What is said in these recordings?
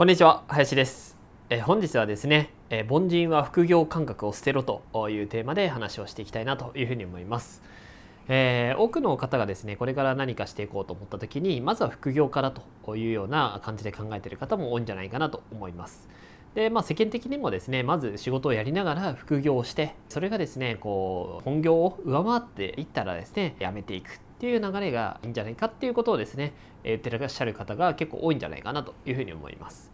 こんにちは林ですえ本日はですね、え凡人は副業感覚を捨てろというテーマで話をしていきたいなというふうに思います。えー、多くの方がですねこれから何かしていこうと思った時にまずは副業からというような感じで考えている方も多いんじゃないかなと思います。でまあ、世間的にもですねまず仕事をやりながら副業をしてそれがですねこう本業を上回っていったらですねやめていくっていう流れがいいんじゃないかっていうことをですね言ってらっしゃる方が結構多いんじゃないかなというふうに思います。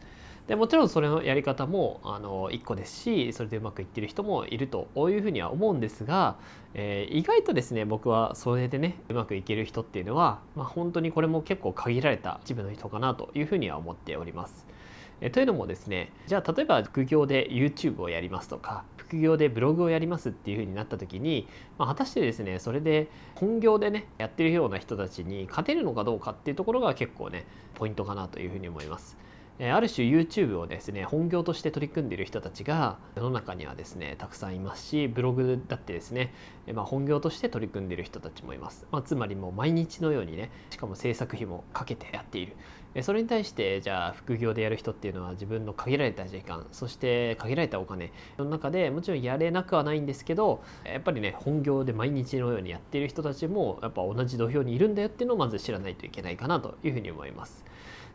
でもちろんそれのやり方もあの1個ですしそれでうまくいってる人もいるというふうには思うんですが、えー、意外とですね僕はそれでねうまくいける人っていうのは、まあ、本当にこれも結構限られた一部の人かなというふうには思っております。えというのもですねじゃあ例えば副業で YouTube をやりますとか副業でブログをやりますっていうふうになった時に、まあ、果たしてですねそれで本業でねやってるような人たちに勝てるのかどうかっていうところが結構ねポイントかなというふうに思います。ある種 YouTube をですね本業として取り組んでいる人たちが世の中にはですねたくさんいますしブログだってですね、まあ、本業として取り組んでいる人たちもいます、まあ、つまりもう毎日のようにねしかも制作費もかけてやっているそれに対してじゃあ副業でやる人っていうのは自分の限られた時間そして限られたお金の中でもちろんやれなくはないんですけどやっぱりね本業で毎日のようにやっている人たちもやっぱ同じ土俵にいるんだよっていうのをまず知らないといけないかなというふうに思います。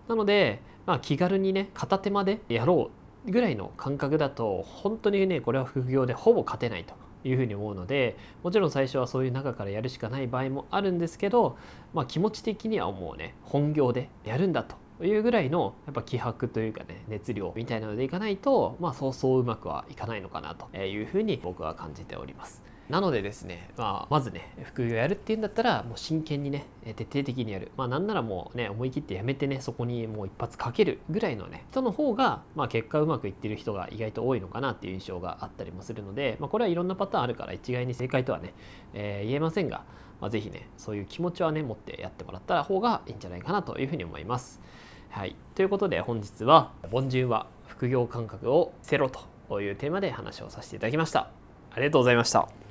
なので、まあ、気軽にね片手間でやろうぐらいの感覚だと本当にねこれは副業でほぼ勝てないというふうに思うのでもちろん最初はそういう中からやるしかない場合もあるんですけど、まあ、気持ち的にはもうね本業でやるんだというぐらいのやっぱ気迫というかね熱量みたいなのでいかないと、まあ、そうそううまくはいかないのかなというふうに僕は感じております。なのでですね、まあ、まずね、副業やるっていうんだったら、もう真剣にね、徹底的にやる。まあ、なんならもうね、思い切ってやめてね、そこにもう一発かけるぐらいのね、人の方が、まあ、結果うまくいってる人が意外と多いのかなっていう印象があったりもするので、まあ、これはいろんなパターンあるから一概に正解とはね、えー、言えませんが、まあ、ぜひね、そういう気持ちはね、持ってやってもらった方がいいんじゃないかなというふうに思います。はい。ということで、本日は、凡人は副業感覚を捨てろというテーマで話をさせていただきました。ありがとうございました。